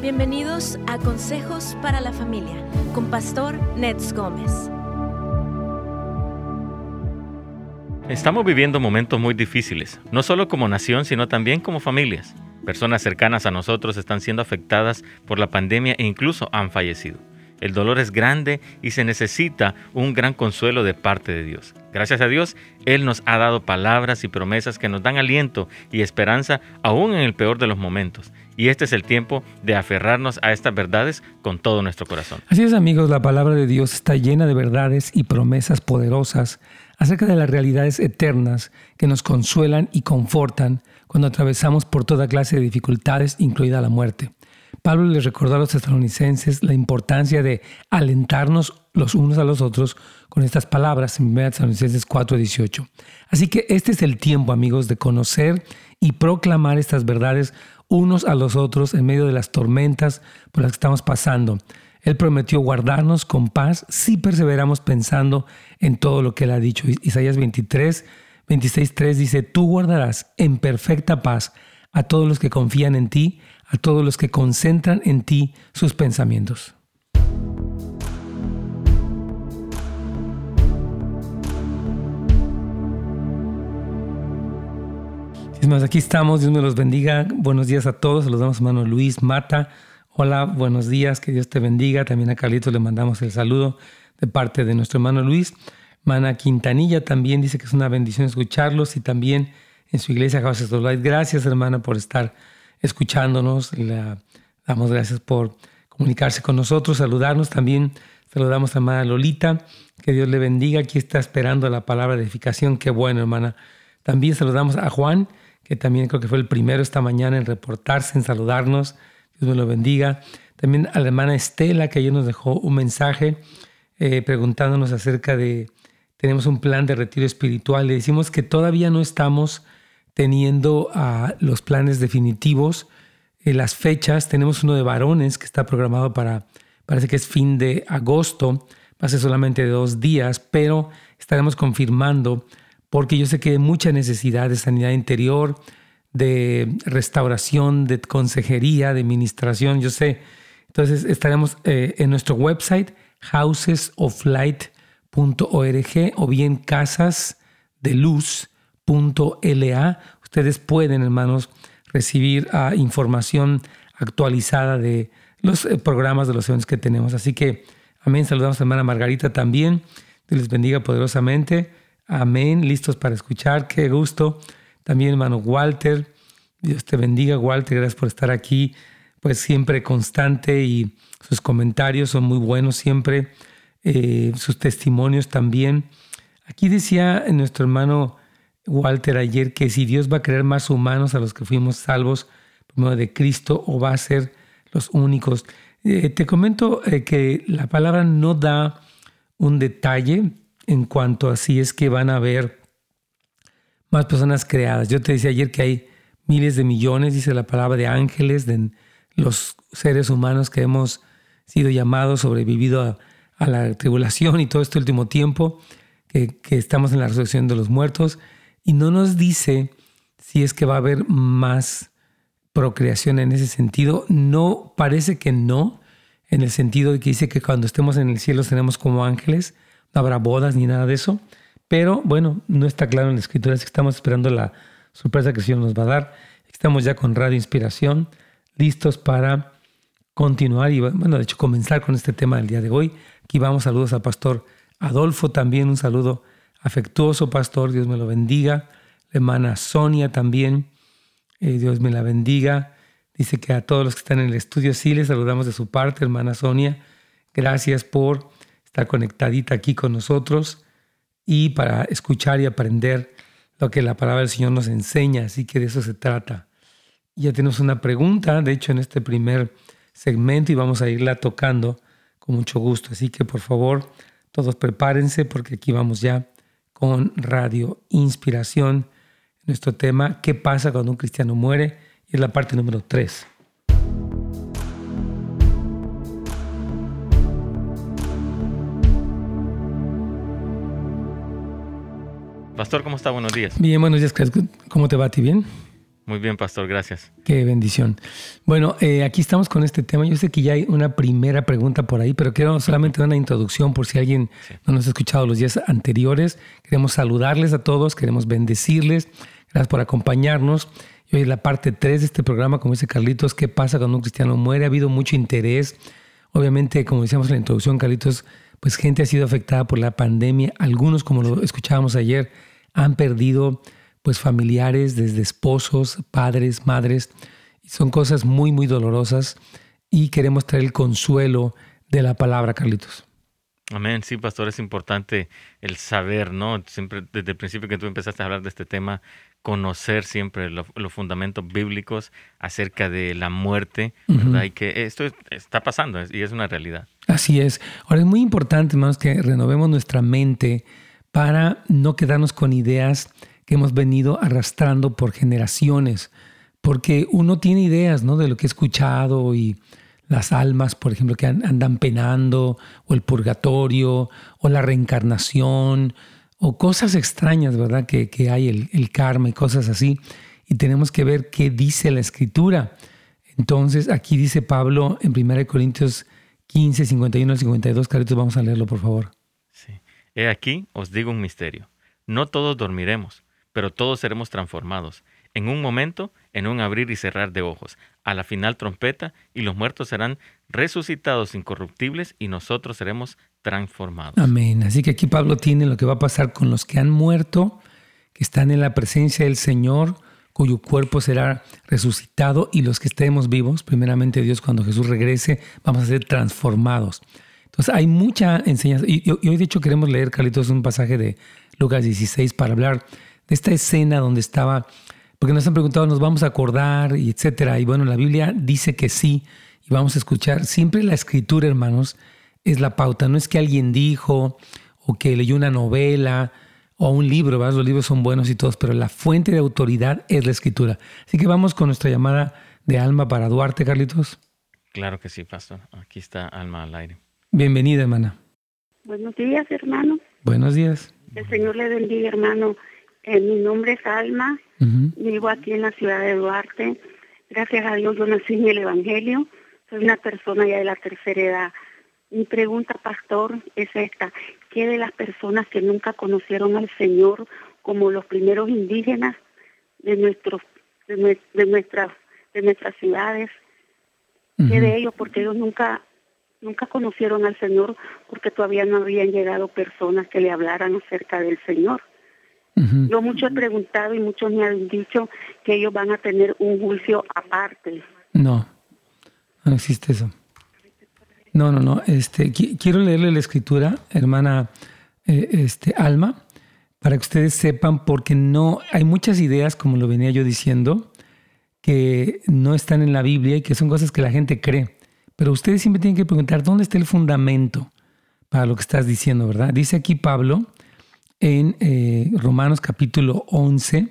Bienvenidos a Consejos para la Familia con Pastor Nets Gómez. Estamos viviendo momentos muy difíciles, no solo como nación, sino también como familias. Personas cercanas a nosotros están siendo afectadas por la pandemia e incluso han fallecido. El dolor es grande y se necesita un gran consuelo de parte de Dios. Gracias a Dios, Él nos ha dado palabras y promesas que nos dan aliento y esperanza aún en el peor de los momentos. Y este es el tiempo de aferrarnos a estas verdades con todo nuestro corazón. Así es amigos, la palabra de Dios está llena de verdades y promesas poderosas acerca de las realidades eternas que nos consuelan y confortan cuando atravesamos por toda clase de dificultades, incluida la muerte. Pablo les recordó a los estadounidenses la importancia de alentarnos los unos a los otros con estas palabras en 1 Tesalonicenses 4:18. Así que este es el tiempo, amigos, de conocer y proclamar estas verdades unos a los otros en medio de las tormentas por las que estamos pasando. Él prometió guardarnos con paz si perseveramos pensando en todo lo que Él ha dicho. Isaías 23, 26, 3 dice, tú guardarás en perfecta paz a todos los que confían en ti, a todos los que concentran en ti sus pensamientos. Es más, aquí estamos, Dios me los bendiga. Buenos días a todos, saludamos a hermano Luis Mata. Hola, buenos días, que Dios te bendiga. También a Carlitos le mandamos el saludo de parte de nuestro hermano Luis. Mana Quintanilla también dice que es una bendición escucharlos y también en su iglesia House. Gracias, hermana, por estar escuchándonos. Damos gracias por comunicarse con nosotros, saludarnos. También saludamos a hermana Lolita. Que Dios le bendiga. Aquí está esperando la palabra de edificación. Qué bueno, hermana. También saludamos a Juan que también creo que fue el primero esta mañana en reportarse, en saludarnos. Dios me lo bendiga. También a la hermana Estela, que ayer nos dejó un mensaje eh, preguntándonos acerca de, tenemos un plan de retiro espiritual. Le decimos que todavía no estamos teniendo uh, los planes definitivos, eh, las fechas. Tenemos uno de varones que está programado para, parece que es fin de agosto, va a ser solamente dos días, pero estaremos confirmando porque yo sé que hay mucha necesidad de sanidad interior, de restauración, de consejería, de administración, yo sé. Entonces estaremos eh, en nuestro website housesoflight.org o bien Ustedes pueden, hermanos, recibir uh, información actualizada de los eh, programas de los eventos que tenemos. Así que, amén. Saludamos a hermana Margarita también. Dios les bendiga poderosamente. Amén, listos para escuchar, qué gusto. También hermano Walter, Dios te bendiga Walter, gracias por estar aquí, pues siempre constante y sus comentarios son muy buenos siempre, eh, sus testimonios también. Aquí decía nuestro hermano Walter ayer que si Dios va a crear más humanos a los que fuimos salvos por medio de Cristo o va a ser los únicos. Eh, te comento eh, que la palabra no da un detalle, en cuanto a si es que van a haber más personas creadas. Yo te decía ayer que hay miles de millones, dice la palabra, de ángeles, de los seres humanos que hemos sido llamados, sobrevivido a, la tribulación y todo este último tiempo, que, que estamos en la resurrección de los muertos, y no nos dice si es que va a haber más procreación en ese sentido. No, parece que no, en el sentido de que dice que cuando estemos en el cielo seremos como ángeles, no habrá bodas ni nada de eso. Pero bueno, no está claro en la escritura, así que estamos esperando la sorpresa que el Señor nos va a dar. Estamos ya con Radio Inspiración, listos para continuar y, bueno, de hecho, comenzar con este tema del día de hoy. Aquí vamos, saludos al pastor Adolfo también, un saludo afectuoso, pastor, Dios me lo bendiga. La hermana Sonia también, eh, Dios me la bendiga. Dice que a todos los que están en el estudio sí les saludamos de su parte, hermana Sonia. Gracias por estar conectadita aquí con nosotros y para escuchar y aprender lo que la palabra del Señor nos enseña. Así que de eso se trata. Ya tenemos una pregunta, de hecho, en este primer segmento y vamos a irla tocando con mucho gusto. Así que por favor, todos prepárense porque aquí vamos ya con Radio Inspiración. Nuestro tema, ¿qué pasa cuando un cristiano muere? Y es la parte número 3. Pastor, ¿cómo está? Buenos días. Bien, buenos días. ¿Cómo te va a ti? ¿Bien? Muy bien, pastor, gracias. Qué bendición. Bueno, eh, aquí estamos con este tema. Yo sé que ya hay una primera pregunta por ahí, pero quiero solamente una introducción por si alguien no nos ha escuchado los días anteriores. Queremos saludarles a todos, queremos bendecirles. Gracias por acompañarnos. Y hoy la parte 3 de este programa, como dice Carlitos, ¿qué pasa cuando un cristiano muere? Ha habido mucho interés. Obviamente, como decíamos en la introducción, Carlitos, pues gente ha sido afectada por la pandemia. Algunos, como lo escuchábamos ayer, han perdido pues familiares, desde esposos, padres, madres. Son cosas muy, muy dolorosas y queremos traer el consuelo de la palabra, Carlitos. Amén, sí, pastor, es importante el saber, ¿no? Siempre desde el principio que tú empezaste a hablar de este tema, conocer siempre los fundamentos bíblicos acerca de la muerte, ¿verdad? Y que esto está pasando y es una realidad. Así es. Ahora es muy importante, hermanos, que renovemos nuestra mente para no quedarnos con ideas que hemos venido arrastrando por generaciones, porque uno tiene ideas ¿no? de lo que he escuchado y las almas, por ejemplo, que andan penando, o el purgatorio, o la reencarnación, o cosas extrañas, ¿verdad? Que, hay el, karma y cosas así. Y tenemos que ver qué dice la escritura. Entonces, aquí dice Pablo en 1 Corintios 15, 51 al 52. Carlitos, vamos a leerlo, por favor. Sí. He aquí, os digo un misterio. No todos dormiremos pero todos seremos transformados. En un momento, en un abrir y cerrar de ojos, a la final trompeta, y los muertos serán resucitados incorruptibles y nosotros seremos transformados. Amén. Así que aquí Pablo tiene lo que va a pasar con los que han muerto, que están en la presencia del Señor, cuyo cuerpo será resucitado, y los que estemos vivos, primeramente Dios, cuando Jesús regrese, vamos a ser transformados. Entonces hay mucha enseñanza. Y, hoy de hecho queremos leer, Carlitos, un pasaje de Lucas 16 para hablar esta escena donde estaba, porque nos han preguntado, nos vamos a acordar y etcétera. Y bueno, la Biblia dice que sí y vamos a escuchar. Siempre la escritura, hermanos, es la pauta. No es que alguien dijo o que leyó una novela o un libro, ¿verdad? Los libros son buenos y todos, pero la fuente de autoridad es la escritura. Así que vamos con nuestra llamada de Alma para Duarte, Carlitos. Claro que sí, pastor. Aquí está Alma al aire. Bienvenida, hermana. Buenos días, hermano. Buenos días. El Señor le bendiga, hermano. Eh, mi nombre es Alma, vivo aquí en la ciudad de Duarte. Gracias a Dios yo nací en el Evangelio, soy una persona ya de la tercera edad. Mi pregunta, pastor, es esta. ¿Qué de las personas que nunca conocieron al Señor como los primeros indígenas de, nuestros, de, de, nuestras, de nuestras ciudades? ¿Qué de ellos? Porque ellos nunca nunca conocieron al Señor porque todavía no habían llegado personas que le hablaran acerca del Señor. Yo mucho he preguntado y muchos me han dicho que ellos van a tener un juicio aparte. No, no existe eso. No, no, no. Este, quiero leerle la escritura, hermana eh, este, Alma, para que ustedes sepan, porque no hay muchas ideas, como lo venía yo diciendo, que no están en la Biblia y que son cosas que la gente cree. Pero ustedes siempre tienen que preguntar dónde está el fundamento para lo que estás diciendo, ¿verdad? Dice aquí Pablo en eh, Romanos capítulo 11,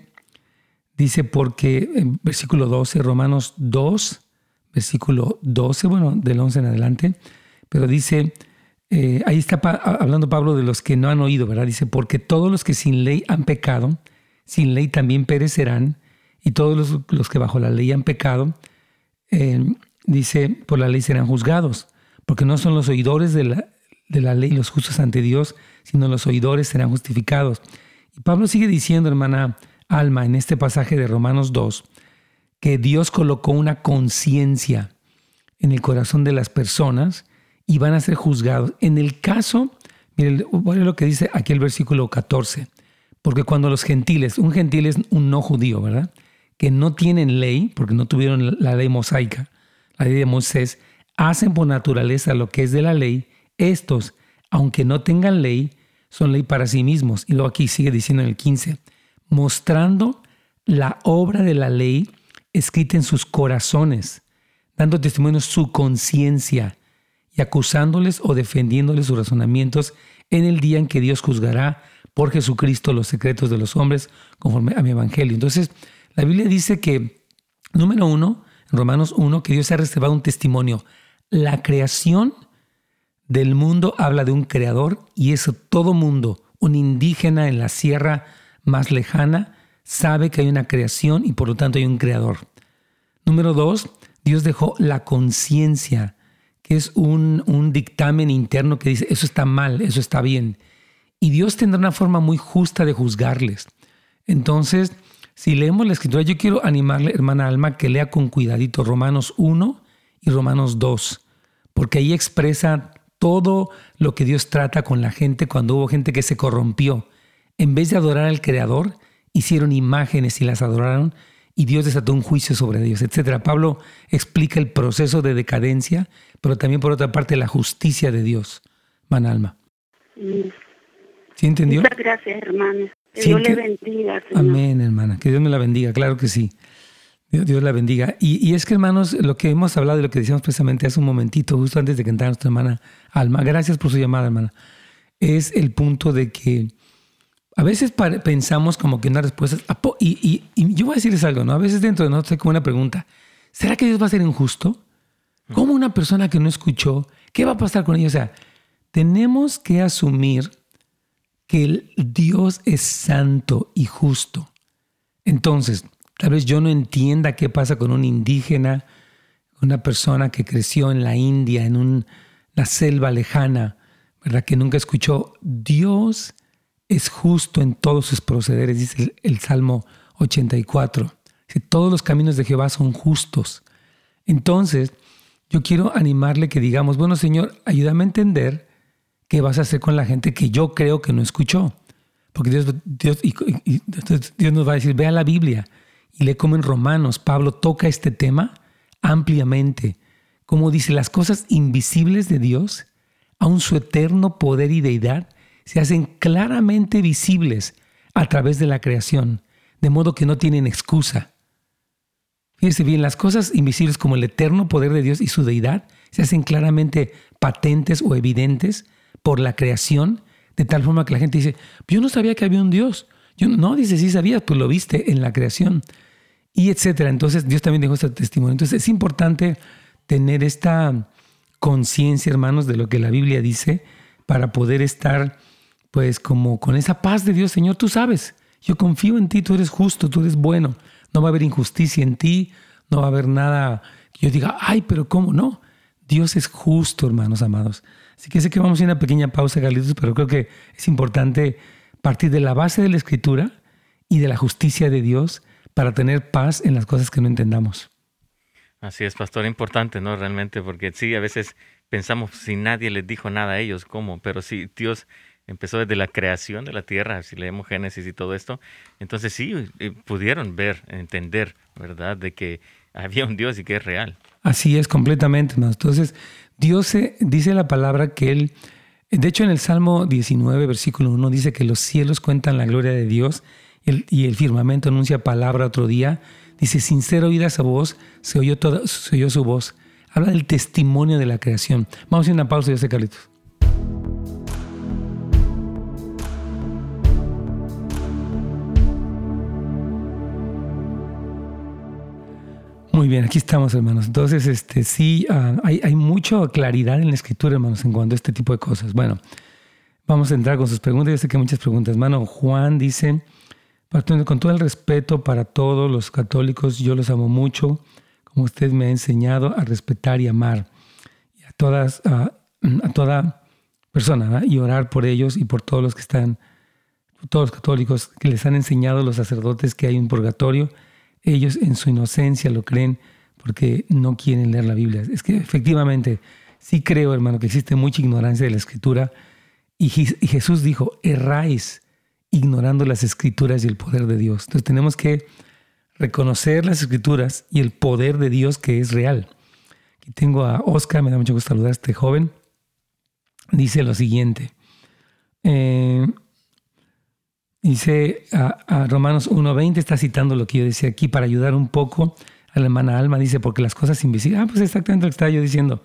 dice porque, en versículo 12, Romanos 2, versículo 12, bueno, del 11 en adelante, pero dice, eh, ahí está hablando Pablo de los que no han oído, ¿verdad? Dice, porque todos los que sin ley han pecado, sin ley también perecerán, y todos los, que bajo la ley han pecado, eh, dice, por la ley serán juzgados, porque no son los oidores de la, de la ley los justos ante Dios, sino los oidores serán justificados. Y Pablo sigue diciendo, hermana Alma, en este pasaje de Romanos 2, que Dios colocó una conciencia en el corazón de las personas y van a ser juzgados. En el caso, a lo que dice aquí el versículo 14, porque cuando los gentiles, un gentil es un no judío, ¿verdad? Que no tienen ley, porque no tuvieron la ley mosaica, la ley de Moisés, hacen por naturaleza lo que es de la ley, estos, aunque no tengan ley, son ley para sí mismos. Y luego aquí sigue diciendo en el 15, mostrando la obra de la ley escrita en sus corazones, dando testimonio su conciencia y acusándoles o defendiéndoles sus razonamientos en el día en que Dios juzgará por Jesucristo los secretos de los hombres conforme a mi evangelio. Entonces, la Biblia dice que, número uno, en Romanos 1, que Dios ha reservado un testimonio. La creación del mundo habla de un creador y eso todo mundo, un indígena en la sierra más lejana, sabe que hay una creación y por lo tanto hay un creador. Número dos, Dios dejó la conciencia, que es un, un, dictamen interno que dice, eso está mal, eso está bien. Y Dios tendrá una forma muy justa de juzgarles. Entonces, si leemos la escritura, yo quiero animarle, hermana Alma, que lea con cuidadito Romanos 1 y Romanos 2, porque ahí expresa todo lo que Dios trata con la gente cuando hubo gente que se corrompió. En vez de adorar al Creador, hicieron imágenes y las adoraron y Dios desató un juicio sobre ellos, etc. Pablo explica el proceso de decadencia, pero también por otra parte la justicia de Dios. Manalma. ¿Sí entendió? Muchas gracias, hermana. Que Dios le bendiga. Amén, hermana. Que Dios me la bendiga, claro que sí. Dios, la bendiga. Y, es que, hermanos, lo que hemos hablado y lo que decíamos precisamente hace un momentito, justo antes de que entrara nuestra hermana Alma, gracias por su llamada, hermana, es el punto de que a veces pensamos como que una respuesta... Y, y, yo voy a decirles algo, ¿no? A veces dentro de nosotros hay como una pregunta. ¿Será que Dios va a ser injusto? ¿Cómo una persona que no escuchó? ¿Qué va a pasar con ella? O sea, tenemos que asumir que el Dios es santo y justo. Entonces, tal vez yo no entienda qué pasa con un indígena, una persona que creció en la India, en una selva lejana, ¿verdad? Que nunca escuchó. Dios es justo en todos sus procederes, dice el, Salmo 84. Si todos los caminos de Jehová son justos. Entonces, yo quiero animarle que digamos, bueno Señor, ayúdame a entender qué vas a hacer con la gente que yo creo que no escuchó. Porque Dios, Dios, Dios nos va a decir, vea la Biblia y lee como en Romanos, Pablo toca este tema ampliamente. Como dice, las cosas invisibles de Dios, aun su eterno poder y deidad, se hacen claramente visibles a través de la creación, de modo que no tienen excusa. Fíjense bien, las cosas invisibles como el eterno poder de Dios y su deidad se hacen claramente patentes o evidentes por la creación, de tal forma que la gente dice, yo no sabía que había un Dios. Yo no, dice, sí sabías, pues lo viste en la creación. Y etcétera. Entonces Dios también dejó este testimonio. Entonces es importante tener esta conciencia, hermanos, de lo que la Biblia dice para poder estar pues como con esa paz de Dios, Señor, tú sabes, yo confío en ti, tú eres justo, tú eres bueno, no va a haber injusticia en ti, no va a haber nada que yo diga, ay, pero ¿cómo no? Dios es justo, hermanos amados. Así que sé que vamos a ir a una pequeña pausa, Carlitos, pero creo que es importante partir de la base de la Escritura y de la justicia de Dios para tener paz en las cosas que no entendamos. Así es, pastor, importante, ¿no? Realmente, porque sí, a veces pensamos si nadie les dijo nada a ellos, ¿cómo? Pero sí, Dios empezó desde la creación de la tierra, si leemos Génesis y todo esto. Entonces sí, pudieron ver, entender, ¿verdad?, de que había un Dios y que es real. Así es, completamente. Entonces, Dios dice la palabra que Él, de hecho en el Salmo 19, versículo 1, dice que los cielos cuentan la gloria de Dios y el, firmamento anuncia palabra otro día. Dice, sin ser oída esa voz, se oyó, toda, se oyó su voz. Habla del testimonio de la creación. Vamos a una pausa, yo sé, Carlitos. Muy bien, aquí estamos, hermanos. Entonces, este, sí, ah, hay, hay mucha claridad en la escritura, hermanos, en cuanto a este tipo de cosas. Bueno, vamos a entrar con sus preguntas. Yo sé que hay muchas preguntas. Hermano Juan dice, con todo el respeto para todos los católicos, yo los amo mucho, como usted me ha enseñado a respetar y amar a todas, a, toda persona, y orar por ellos y por todos los que están, todos los católicos que les han enseñado los sacerdotes que hay un purgatorio ellos en su inocencia lo creen porque no quieren leer la Biblia. Es que efectivamente, sí creo, hermano, que existe mucha ignorancia de la escritura. Y, Jesús dijo, erráis ignorando las escrituras y el poder de Dios. Entonces tenemos que reconocer las escrituras y el poder de Dios que es real. Aquí tengo a Oscar, me da mucho gusto saludar a este joven. Dice lo siguiente. Eh, Dice a, Romanos 1.20, está citando lo que yo decía aquí para ayudar un poco a la hermana Alma. Dice, porque las cosas invisibles. Ah, pues exactamente lo que estaba yo diciendo.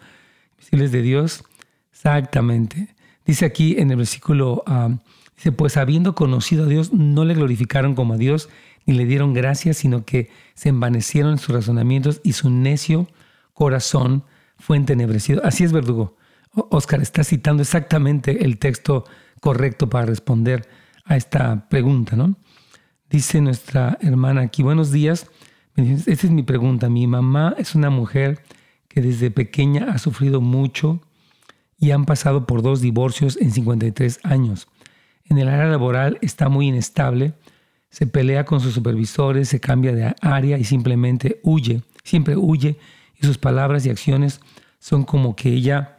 Invisibles de Dios. Exactamente. Dice aquí en el versículo, ah, dice, pues habiendo conocido a Dios, no le glorificaron como a Dios, ni le dieron gracias, sino que se envanecieron en sus razonamientos y su necio corazón fue entenebrecido. Así es, verdugo. Oscar está citando exactamente el texto correcto para responder a esta pregunta, ¿no? Dice nuestra hermana aquí, buenos días. Esta es mi pregunta. Mi mamá es una mujer que desde pequeña ha sufrido mucho y han pasado por dos divorcios en 53 años. En el área laboral está muy inestable, se pelea con sus supervisores, se cambia de área y simplemente huye, siempre huye y sus palabras y acciones son como que ella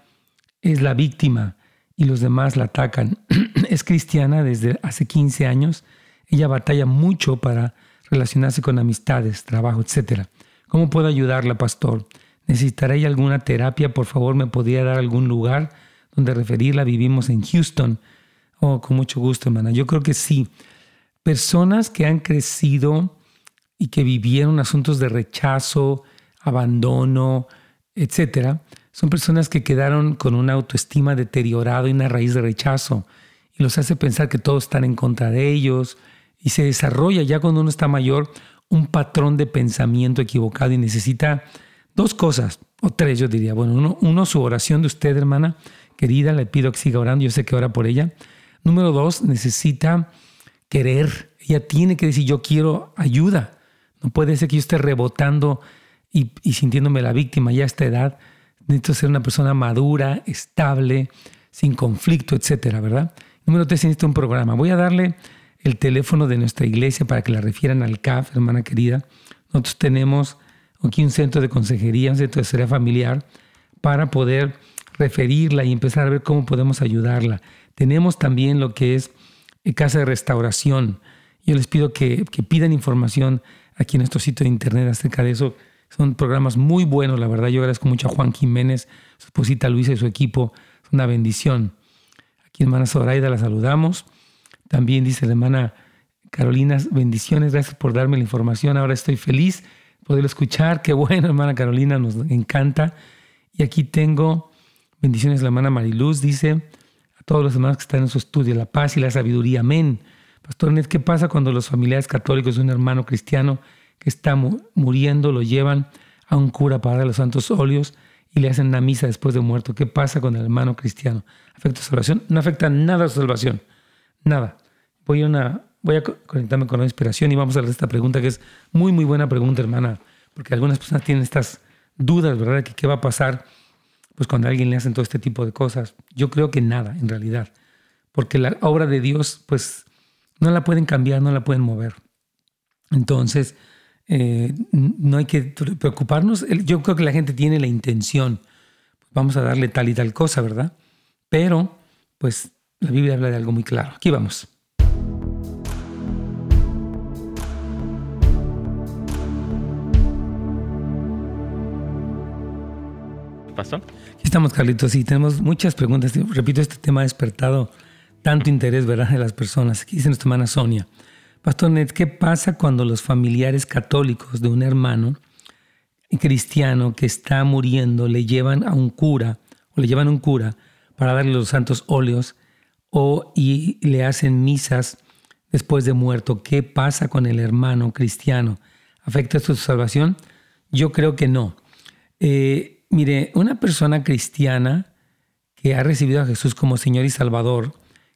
es la víctima y los demás la atacan. es cristiana desde hace 15 años, ella batalla mucho para relacionarse con amistades, trabajo, etc. ¿Cómo puedo ayudarla, pastor? ¿Necesitaré alguna terapia? Por favor, ¿me podría dar algún lugar donde referirla? Vivimos en Houston. Oh, con mucho gusto, hermana. Yo creo que sí. Personas que han crecido y que vivieron asuntos de rechazo, abandono, etcétera, son personas que quedaron con una autoestima deteriorada y una raíz de rechazo y los hace pensar que todos están en contra de ellos y se desarrolla ya cuando uno está mayor un patrón de pensamiento equivocado y necesita dos cosas, o tres yo diría. Bueno, uno, uno su oración de usted, hermana querida, le pido que siga orando, yo sé que ora por ella. Número dos, necesita querer. Ella tiene que decir, yo quiero ayuda. No puede ser que yo esté rebotando y, sintiéndome la víctima ya a esta edad. Necesito ser una persona madura, estable, sin conflicto, etcétera, ¿verdad? Número tres, necesito un programa. Voy a darle el teléfono de nuestra iglesia para que la refieran al CAF, hermana querida. Nosotros tenemos aquí un centro de consejería, un centro de seguridad familiar, para poder referirla y empezar a ver cómo podemos ayudarla. Tenemos también lo que es eh, casa de restauración. Yo les pido que, que pidan información aquí en nuestro sitio de internet acerca de eso. Son programas muy buenos, la verdad. Yo agradezco mucho a Juan Jiménez, su esposita Luisa y su equipo. Es una bendición. Aquí hermana Zoraida la saludamos. También dice la hermana Carolina, bendiciones, gracias por darme la información. Ahora estoy feliz de poder escuchar. Qué bueno, hermana Carolina, nos encanta. Y aquí tengo bendiciones la hermana Mariluz, dice a todos los hermanos que están en su estudio, la paz y la sabiduría. Amén. Pastor Ned, ¿qué pasa cuando los familiares católicos de un hermano cristiano que está muriendo lo llevan a un cura para los santos óleos y le hacen una misa después de muerto? ¿Qué pasa con el hermano cristiano? ¿Afecta su salvación? No afecta nada a su salvación. Nada voy a, voy a conectarme con la inspiración y vamos a hacer esta pregunta que es muy, muy buena pregunta, hermana, porque algunas personas tienen estas dudas, ¿verdad? Que qué va a pasar pues cuando a alguien le hacen todo este tipo de cosas. Yo creo que nada, en realidad, porque la obra de Dios, pues, no la pueden cambiar, no la pueden mover. Entonces, eh, no hay que preocuparnos. Yo creo que la gente tiene la intención, vamos a darle tal y tal cosa, ¿verdad? Pero, pues, la Biblia habla de algo muy claro. Aquí vamos. Pastor. Aquí estamos, Carlitos, y tenemos muchas preguntas. Repito, este tema ha despertado tanto interés, ¿verdad?, de las personas. Aquí dice nuestra hermana Sonia. Pastor Ned, ¿qué pasa cuando los familiares católicos de un hermano cristiano que está muriendo le llevan a un cura o le llevan a un cura para darle los santos óleos o y le hacen misas después de muerto? ¿Qué pasa con el hermano cristiano? ¿Afecta esto su salvación? Yo creo que no. Eh, Mire, una persona cristiana que ha recibido a Jesús como Señor y Salvador,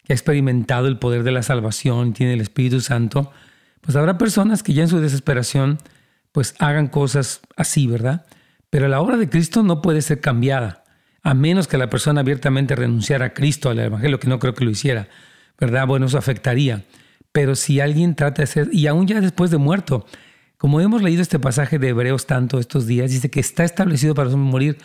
que ha experimentado el poder de la salvación, tiene el Espíritu Santo, pues habrá personas que ya en su desesperación pues hagan cosas así, ¿verdad? Pero la obra de Cristo no puede ser cambiada, a menos que la persona abiertamente renunciara a Cristo, al Evangelio, que no creo que lo hiciera, ¿verdad? Bueno, eso afectaría. Pero si alguien trata de hacer, y aún ya después de muerto, como hemos leído este pasaje de Hebreos tanto estos días, dice que está establecido para morir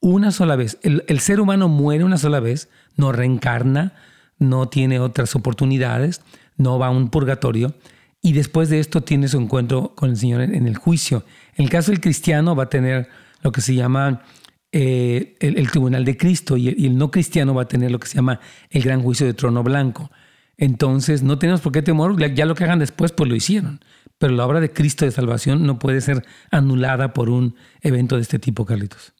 una sola vez. El, ser humano muere una sola vez, no reencarna, no tiene otras oportunidades, no va a un purgatorio y después de esto tiene su encuentro con el Señor en, el juicio. En el caso del cristiano va a tener lo que se llama eh, el, tribunal de Cristo y el, no cristiano va a tener lo que se llama el gran juicio de trono blanco. Entonces no tenemos por qué temor, ya lo que hagan después pues lo hicieron. Pero la obra de Cristo de salvación no puede ser anulada por un evento de este tipo, Carlitos.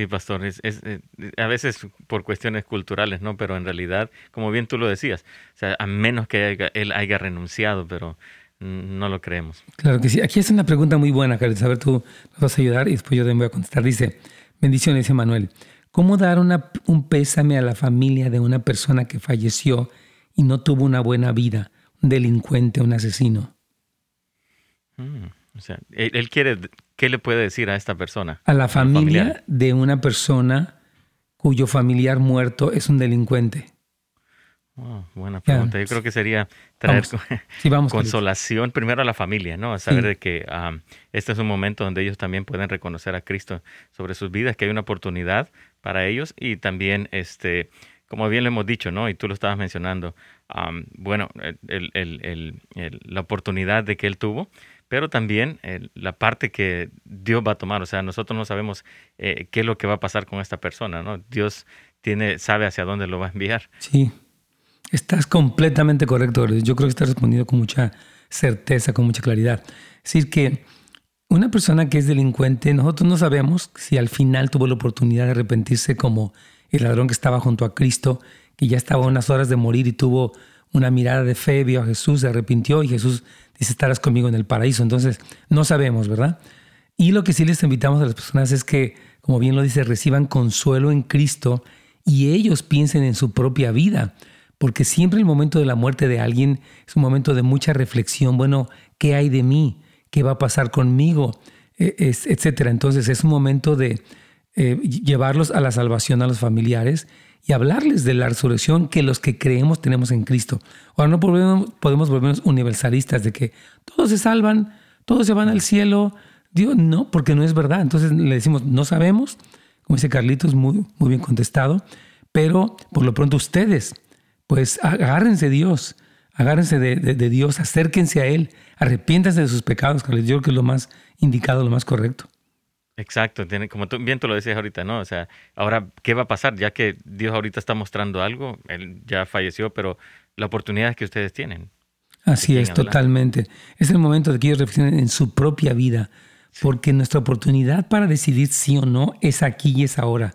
Sí, pastor, es, eh, a veces por cuestiones culturales, ¿no? Pero en realidad, como bien tú lo decías, o sea, a menos que él haya renunciado, pero no lo creemos. Claro que sí. Aquí es una pregunta muy buena, Carlitos. A ver, tú nos vas a ayudar y después yo te voy a contestar. Dice, bendiciones, Emanuel. ¿Cómo dar una, un pésame a la familia de una persona que falleció y no tuvo una buena vida? delincuente, un asesino. Mm, o sea, él, quiere, ¿qué le puede decir a esta persona? A la familia de una persona cuyo familiar muerto es un delincuente. Oh, buena pregunta. Yo creo que sería traer consolación primero a la familia, ¿no? Saber de que este es un momento donde ellos también pueden reconocer a Cristo sobre sus vidas, que hay una oportunidad para ellos y también, este, como bien lo hemos dicho, ¿no? Y tú lo estabas mencionando, bueno, la oportunidad de que él tuvo, pero también la parte que Dios va a tomar. O sea, nosotros no sabemos eh, qué es lo que va a pasar con esta persona, ¿no? Dios tiene, sabe hacia dónde lo va a enviar. Sí. Estás completamente correcto. Yo creo que estás respondiendo con mucha certeza, con mucha claridad. Es decir, que una persona que es delincuente, nosotros no sabemos si al final tuvo la oportunidad de arrepentirse como el ladrón que estaba junto a Cristo, que ya estaba a unas horas de morir y tuvo una mirada de fe, vio a Jesús, se arrepintió y Jesús dice, estarás conmigo en el paraíso. Entonces, no sabemos, ¿verdad? Y lo que sí les invitamos a las personas es que, como bien lo dice, reciban consuelo en Cristo y ellos piensen en su propia vida porque siempre el momento de la muerte de alguien es un momento de mucha reflexión, bueno, ¿qué hay de mí? ¿Qué va a pasar conmigo? E, etcétera. Entonces es un momento de eh, llevarlos a la salvación a los familiares y hablarles de la resurrección que los que creemos tenemos en Cristo. Ahora no podemos, podemos volvernos universalistas de que todos se salvan, todos se van al cielo. Dios, no, porque no es verdad. Entonces le decimos, no sabemos, como dice Carlitos, muy, muy bien contestado, pero por lo pronto ustedes pues agárrense de Dios, agárrense de, Dios, acérquense a Él, arrepiéntanse de sus pecados, que yo creo que es lo más indicado, lo más correcto. Exacto, tiene, como tú, bien tú lo decías ahorita, ¿no? O sea, ahora, ¿qué va a pasar? Ya que Dios ahorita está mostrando algo, Él ya falleció, pero la oportunidad que ustedes tienen. Así es, totalmente. Es el momento de que ellos reflexionen en su propia vida, porque nuestra oportunidad para decidir sí o no es aquí y es ahora.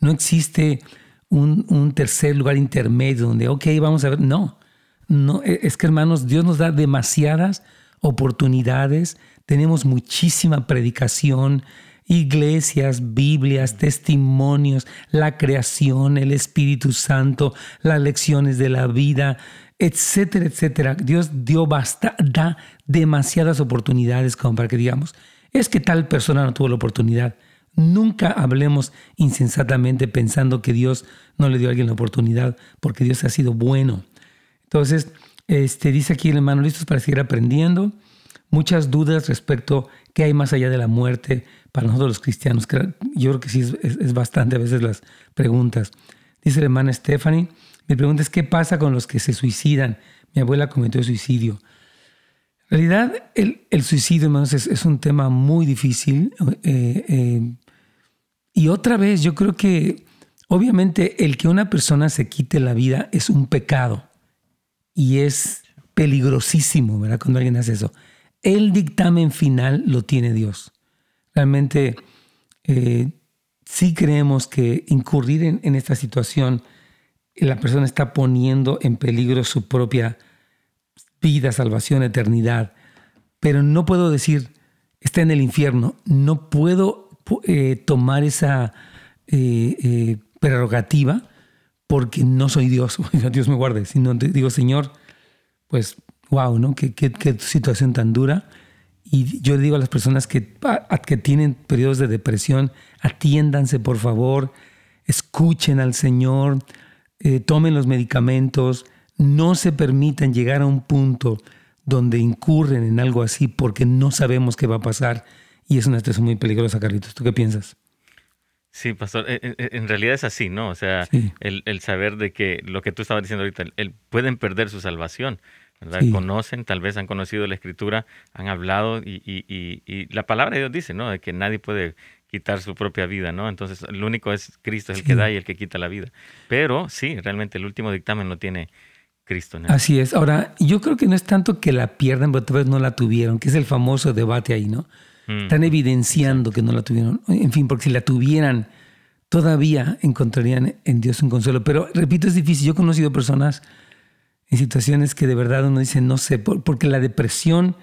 No existe un, tercer lugar intermedio donde, ok, vamos a ver. No, no, e, es que hermanos, Dios nos da demasiadas oportunidades, tenemos muchísima predicación, iglesias, Biblias, testimonios, la creación, el Espíritu Santo, las lecciones de la vida, etcétera, etcétera. Dios dio basta, da demasiadas oportunidades como para que digamos, es que tal persona no tuvo la oportunidad. Nunca hablemos insensatamente pensando que Dios no le dio a alguien la oportunidad, porque Dios ha sido bueno. Entonces, este, dice aquí el hermano, listos para seguir aprendiendo. Muchas dudas respecto a qué hay más allá de la muerte para nosotros los cristianos. Yo creo que sí es, bastante a veces las preguntas. Dice el hermano Stephanie, mi pregunta es, ¿qué pasa con los que se suicidan? Mi abuela cometió suicidio. En realidad, el, suicidio, hermanos, es, un tema muy difícil. Eh, eh, y otra vez, yo creo que obviamente el que una persona se quite la vida es un pecado y es peligrosísimo, ¿verdad? Cuando alguien hace eso. El dictamen final lo tiene Dios. Realmente eh, sí creemos que incurrir en, esta situación, la persona está poniendo en peligro su propia vida, salvación, eternidad. Pero no puedo decir, está en el infierno. No puedo eh, tomar esa eh, prerrogativa porque no soy Dios, Dios me guarde, sino digo, Señor, pues, wow, ¿no? Qué, situación tan dura. Y yo digo a las personas que, que tienen periodos de depresión, atiéndanse por favor, escuchen al Señor, tomen los medicamentos, no se permitan llegar a un punto donde incurren en algo así porque no sabemos qué va a pasar y es una estrés muy peligrosa, Carlitos. ¿Tú qué piensas? Sí, pastor, e, e, e, en realidad es así, ¿no? O sea, el, saber de que lo que tú estabas diciendo ahorita, el, pueden perder su salvación, ¿verdad? Conocen, tal vez han conocido la escritura, han hablado y, y, y, la palabra de Dios dice, ¿no? De que nadie puede quitar su propia vida, ¿no? Entonces, el único es Cristo, es el que da y el que quita la vida. Pero sí, realmente el último dictamen lo tiene Cristo. Así es. Ahora, yo creo que no es tanto que la pierdan, pero tal vez no la tuvieron, que es el famoso debate ahí, ¿no? Están evidenciando que no la tuvieron. En fin, porque si la tuvieran, todavía encontrarían en Dios un consuelo. Pero repito, es difícil. Yo he conocido personas en situaciones que de verdad uno dice, no sé, porque la depresión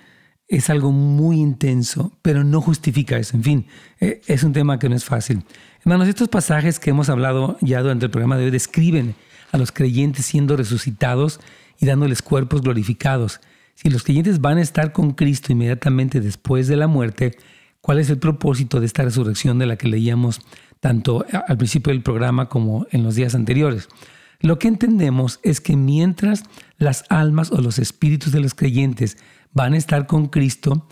es algo muy intenso, pero no justifica eso. En fin, eh, es un tema que no es fácil. Hermanos, estos pasajes que hemos hablado ya durante el programa de hoy describen a los creyentes siendo resucitados y dándoles cuerpos glorificados. Si los creyentes van a estar con Cristo inmediatamente después de la muerte, ¿cuál es el propósito de esta resurrección de la que leíamos tanto al principio del programa como en los días anteriores? Lo que entendemos es que mientras las almas o los espíritus de los creyentes van a estar con Cristo,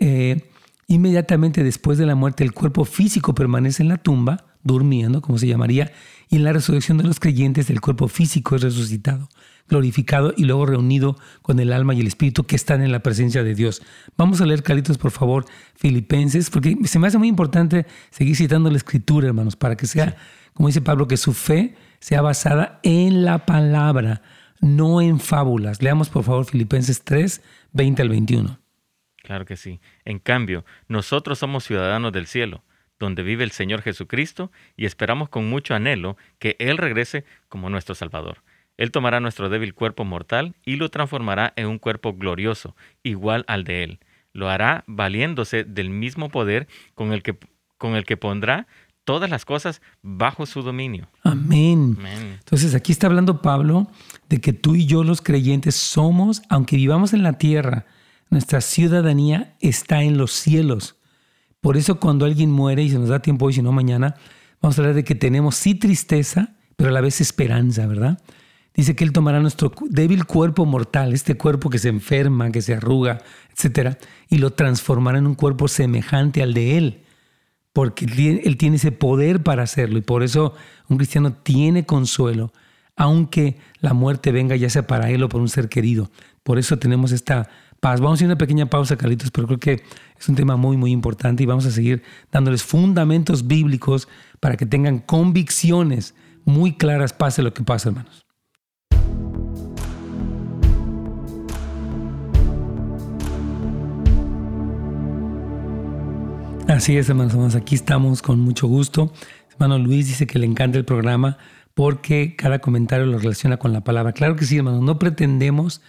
eh, inmediatamente después de la muerte el cuerpo físico permanece en la tumba, durmiendo, como se llamaría, y en la resurrección de los creyentes el cuerpo físico es resucitado glorificado y luego reunido con el alma y el espíritu que están en la presencia de Dios. Vamos a leer, Carlitos, por favor, Filipenses, porque se me hace muy importante seguir citando la escritura, hermanos, para que sea, como dice Pablo, que su fe sea basada en la palabra, no en fábulas. Leamos, por favor, Filipenses 3, 20 al 21. Claro que sí. En cambio, nosotros somos ciudadanos del cielo donde vive el Señor Jesucristo, y esperamos con mucho anhelo que Él regrese como nuestro Salvador. Él tomará nuestro débil cuerpo mortal y lo transformará en un cuerpo glorioso, igual al de Él. Lo hará valiéndose del mismo poder con el que, con el que pondrá todas las cosas bajo su dominio. Amén. Entonces aquí está hablando Pablo de que tú y yo los creyentes somos, aunque vivamos en la tierra, nuestra ciudadanía está en los cielos. Por eso cuando alguien muere y se nos da tiempo hoy, si no mañana, vamos a hablar de que tenemos sí tristeza, pero a la vez esperanza, ¿verdad? Dice que Él tomará nuestro débil cuerpo mortal, este cuerpo que se enferma, que se arruga, etcétera, y lo transformará en un cuerpo semejante al de Él, porque Él tiene ese poder para hacerlo. Y por eso un cristiano tiene consuelo, aunque la muerte venga ya sea para Él o por un ser querido. Por eso tenemos esta paz. Vamos a hacer una pequeña pausa, Carlitos, pero creo que es un tema muy, muy importante y vamos a seguir dándoles fundamentos bíblicos para que tengan convicciones muy claras, pase lo que pase, hermanos. Así es, hermanos, hermanos, aquí estamos con mucho gusto. Hermano Luis dice que le encanta el programa porque cada comentario lo relaciona con la palabra. Claro que sí, hermano, no pretendemos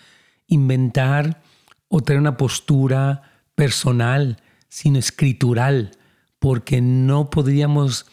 inventar o tener una postura personal, sino escritural, porque no podríamos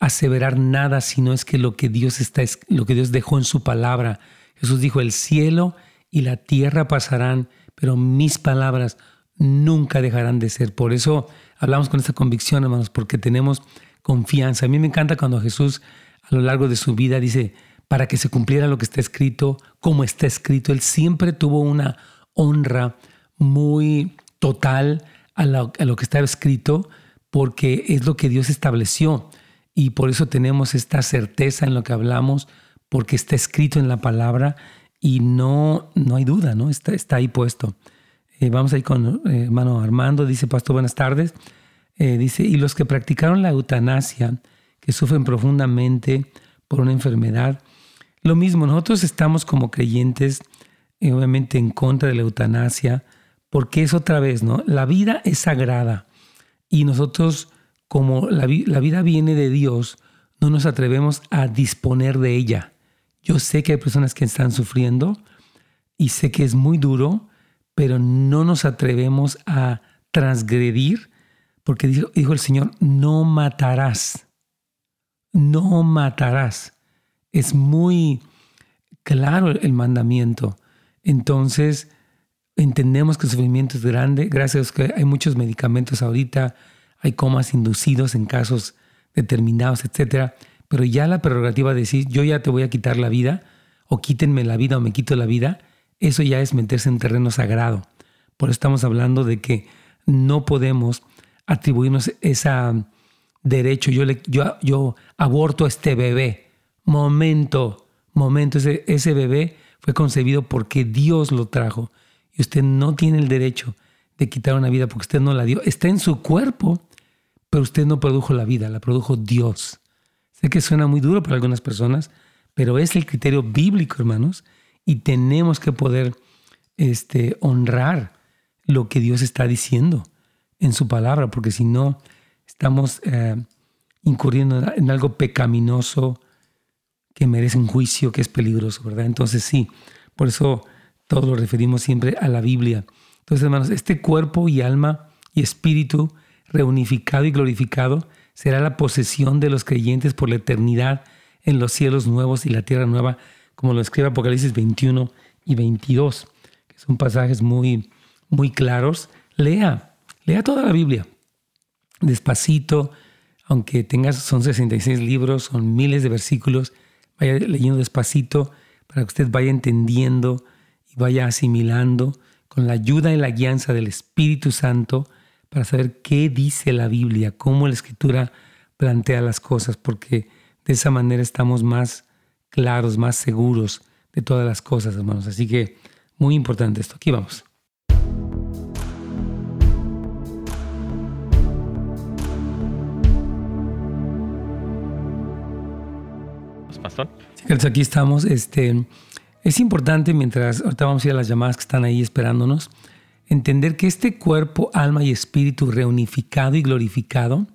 aseverar nada si no es que lo que Dios está lo que Dios dejó en su palabra. Jesús dijo, "El cielo y la tierra pasarán, pero mis palabras nunca dejarán de ser." Por eso hablamos con esta convicción, hermanos, porque tenemos confianza. A mí me encanta cuando Jesús a lo largo de su vida dice, para que se cumpliera lo que está escrito, como está escrito, Él siempre tuvo una honra muy total a lo, que estaba escrito, porque es lo que Dios estableció. Y por eso tenemos esta certeza en lo que hablamos, porque está escrito en la palabra y no, no hay duda, ¿no? Está, está ahí puesto. Eh, vamos ahí con eh, hermano Armando, dice Pastor, buenas tardes. Eh, dice, y los que practicaron la eutanasia, que sufren profundamente por una enfermedad, lo mismo, nosotros estamos como creyentes, obviamente en contra de la eutanasia, porque es otra vez, ¿no? La vida es sagrada y nosotros, como la, la vida viene de Dios, no nos atrevemos a disponer de ella. Yo sé que hay personas que están sufriendo y sé que es muy duro, pero no nos atrevemos a transgredir, porque dijo, el Señor, no matarás, no matarás. Es muy claro el mandamiento. Entonces, entendemos que el sufrimiento es grande, gracias a que hay muchos medicamentos ahorita, hay comas inducidos en casos determinados, etcétera, pero ya la prerrogativa de decir, yo ya te voy a quitar la vida, o quítenme la vida o me quito la vida, eso ya es meterse en terreno sagrado. Por eso estamos hablando de que no podemos atribuirnos ese derecho. Yo, yo, yo aborto a este bebé. Momento, momento. Ese, ese bebé fue concebido porque Dios lo trajo. Y usted no tiene el derecho de quitar una vida porque usted no la dio. Está en su cuerpo, pero usted no produjo la vida, la produjo Dios. Sé que suena muy duro para algunas personas, pero es el criterio bíblico, hermanos y tenemos que poder este, honrar lo que Dios está diciendo en su palabra, porque si no, estamos eh, incurriendo en algo pecaminoso que merece un juicio, que es peligroso, ¿verdad? Entonces sí, por eso todos lo referimos siempre a la Biblia. Entonces, hermanos, este cuerpo y alma y espíritu reunificado y glorificado será la posesión de los creyentes por la eternidad en los cielos nuevos y la tierra nueva como lo escribe Apocalipsis 21 y 22, que son pasajes muy, muy claros. Lea, lea toda la Biblia, despacito, aunque tengas, son 66 libros, son miles de versículos, vaya leyendo despacito para que usted vaya entendiendo y vaya asimilando con la ayuda y la guianza del Espíritu Santo para saber qué dice la Biblia, cómo la Escritura plantea las cosas, porque de esa manera estamos más claros, más seguros de todas las cosas, hermanos. Así que muy importante esto. Aquí vamos. Pastor. Sí, aquí estamos. Este, es importante, mientras ahorita vamos a ir a las llamadas que están ahí esperándonos, entender que este cuerpo, alma y espíritu reunificado y glorificado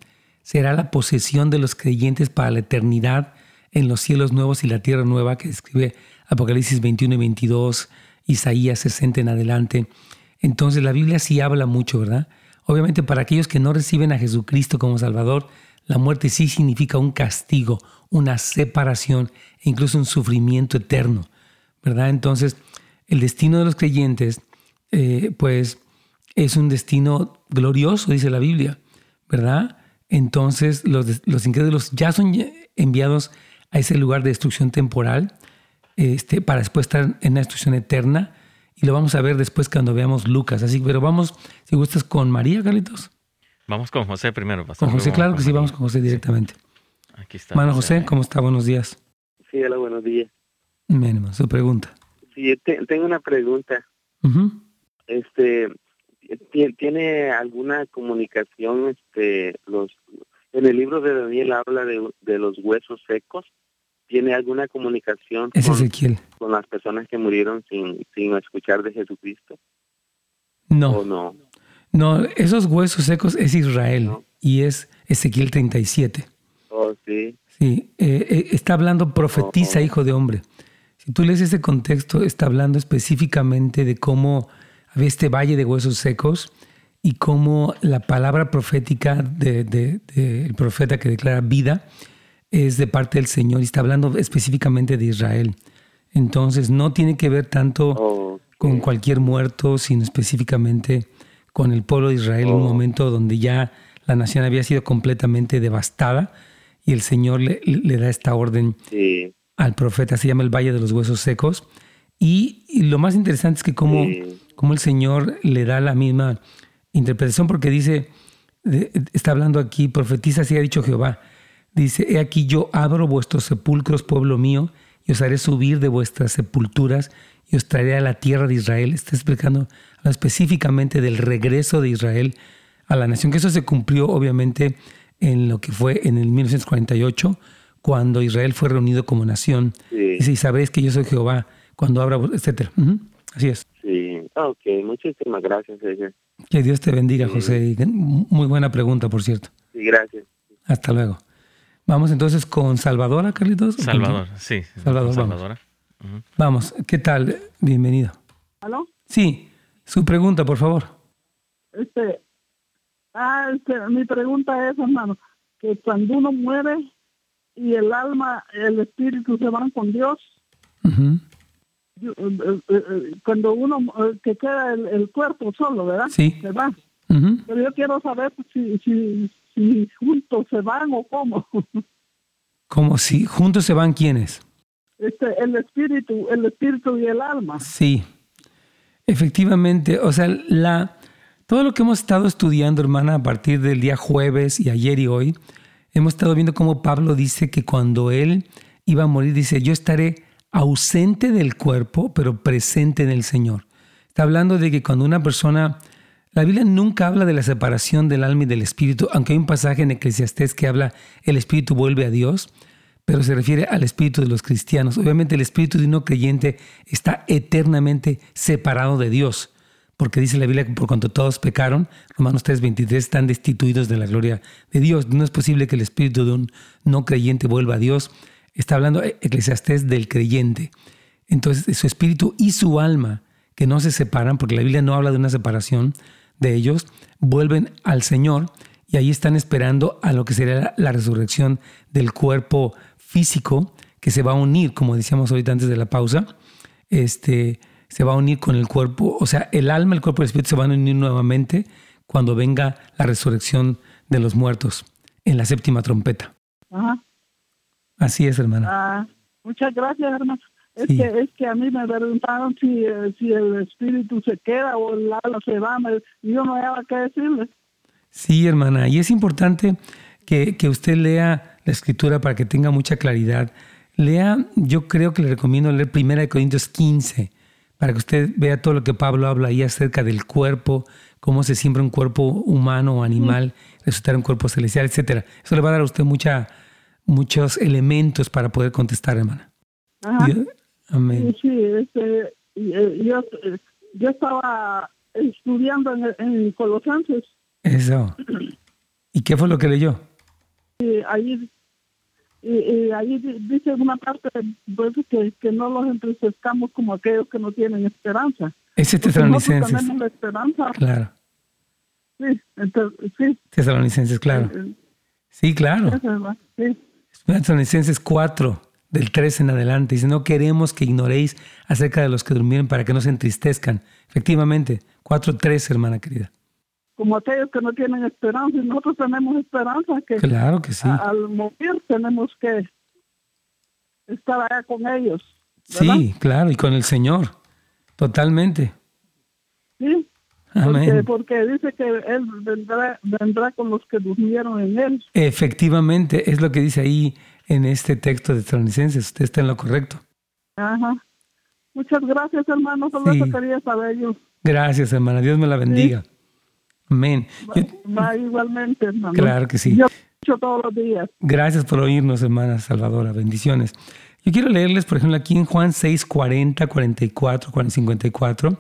será la posesión de los creyentes para la eternidad en los cielos nuevos y la tierra nueva que describe Apocalipsis 21 y 22, Isaías 60 en adelante. Entonces la Biblia sí habla mucho, ¿verdad? Obviamente para aquellos que no reciben a Jesucristo como Salvador, la muerte sí significa un castigo, una separación e incluso un sufrimiento eterno, ¿verdad? Entonces el destino de los creyentes, eh, pues es un destino glorioso, dice la Biblia, ¿verdad? Entonces los, los incrédulos ya son enviados a ese lugar de destrucción temporal este, para después estar en la destrucción eterna. Y lo vamos a ver después cuando veamos Lucas. Así pero vamos, si gustas, con María, Carlitos. Vamos con José primero, pastor. Con José, claro que sí, vamos con José directamente. Aquí está. Mano José, ¿cómo está? Buenos días. Sí, hola, buenos días. Menos, su pregunta. Sí, tengo una pregunta. Este, ¿tiene alguna comunicación, este, los, en el libro de Daniel habla de, de los huesos secos? ¿Tiene alguna comunicación con, con, las personas que murieron sin, sin escuchar de Jesucristo? No. no? No, esos huesos secos es Israel y es Ezequiel 37. Oh, sí. Sí, eh, eh, está hablando profetiza, oh. hijo de hombre. Si tú lees ese contexto, está hablando específicamente de cómo había este valle de huesos secos y cómo la palabra profética del de, profeta que declara vida es de parte del Señor y está hablando específicamente de Israel. Entonces no tiene que ver tanto con cualquier muerto, sino específicamente con el pueblo de Israel en un momento donde ya la nación había sido completamente devastada y el Señor le, da esta orden al profeta, se llama el Valle de los Huesos Secos. Y, lo más interesante es que como, como el Señor le da la misma interpretación, porque dice, está hablando aquí, profetiza, así ha dicho Jehová, Dice, he aquí yo abro vuestros sepulcros, pueblo mío, y os haré subir de vuestras sepulturas y os traeré a la tierra de Israel. Está explicando específicamente del regreso de Israel a la nación, que eso se cumplió obviamente en lo que fue en el 1948, cuando Israel fue reunido como nación. Dice, y sabréis que yo soy Jehová cuando abra, etcétera. Así es. Sí, ok, muchísimas gracias. Que Dios te bendiga, José. Muy buena pregunta, por cierto. Sí, gracias. Hasta luego. Vamos entonces con Salvadora, Carlitos. Salvador, sí. Salvador, Salvadora. Vamos. vamos. ¿qué tal? Bienvenido. ¿Aló? Sí, su pregunta, por favor. Este, ah, este, mi pregunta es, hermano, que cuando uno muere y el alma, el espíritu se van con Dios, eh, cuando uno, que queda el, cuerpo solo, ¿verdad? Sí. Se va. Pero yo quiero saber si, si, si juntos se van o cómo. ¿Cómo si juntos se van quiénes? Este, el espíritu, el espíritu y el alma. Sí, efectivamente, o sea, la, todo lo que hemos estado estudiando, hermana, a partir del día jueves y ayer y hoy, hemos estado viendo cómo Pablo dice que cuando él iba a morir, dice, yo estaré ausente del cuerpo, pero presente en el Señor. Está hablando de que cuando una persona la Biblia nunca habla de la separación del alma y del espíritu, aunque hay un pasaje en Eclesiastés que habla el espíritu vuelve a Dios, pero se refiere al espíritu de los cristianos. Obviamente el espíritu de un no creyente está eternamente separado de Dios, porque dice la Biblia que por cuanto todos pecaron, Romanos 3:23 están destituidos de la gloria de Dios. No es posible que el espíritu de un no creyente vuelva a Dios. Está hablando Eclesiastés del creyente. Entonces su espíritu y su alma, que no se separan, porque la Biblia no habla de una separación, de ellos vuelven al Señor y ahí están esperando a lo que sería la resurrección del cuerpo físico que se va a unir, como decíamos ahorita antes de la pausa, este, se va a unir con el cuerpo, o sea, el alma, el cuerpo y el espíritu se van a unir nuevamente cuando venga la resurrección de los muertos en la séptima trompeta. Ajá. Así es, hermana. Ah, muchas gracias, hermano. Es, que, es que a mí me preguntaron si, eh, si el espíritu se queda o el alma se va, y yo no había qué decirle. Sí, hermana, y es importante que, que usted lea la escritura para que tenga mucha claridad. Lea, yo creo que le recomiendo leer 1 Corintios 15, para que usted vea todo lo que Pablo habla ahí acerca del cuerpo, cómo se siembra un cuerpo humano o animal, resultar un cuerpo celestial, etcétera. Eso le va a dar a usted mucha, muchos elementos para poder contestar, hermana. Amén. Sí, este, eh, yo, yo estaba estudiando en, en Colosenses. Eso. ¿Y qué fue lo que leyó? Ahí, y, ahí dice una parte pues, que, que no los entristezcamos como aquellos que no tienen esperanza. Ese Tesalonicenses. tenemos la esperanza. Claro. Sí, entonces, sí. Tesalonicenses, claro. Eh, eh, sí, claro. Sí. Tesalonicenses 4, del 3 en adelante, dice, no queremos que ignoréis acerca de los que durmieron para que no se entristezcan. Efectivamente, 4.3, hermana querida como aquellos que no tienen esperanza y nosotros tenemos esperanza que claro que sí. al morir tenemos que estar allá con ellos. Sí, claro, y con el Señor, totalmente. Sí, Amén. Porque, dice que Él vendrá, vendrá con los que durmieron en Él. Efectivamente, es lo que dice ahí en este texto de Tesalonicenses, usted está en lo correcto. Ajá. Muchas gracias, hermano, solo eso quería saber yo. Gracias, hermana, Dios me la bendiga. Amén. Va, igualmente, hermano. Claro que sí. Yo escucho todos los días. Gracias por oírnos, hermana Salvadora. Bendiciones. Yo quiero leerles, por ejemplo, aquí en Juan 6, 40, 44, 54.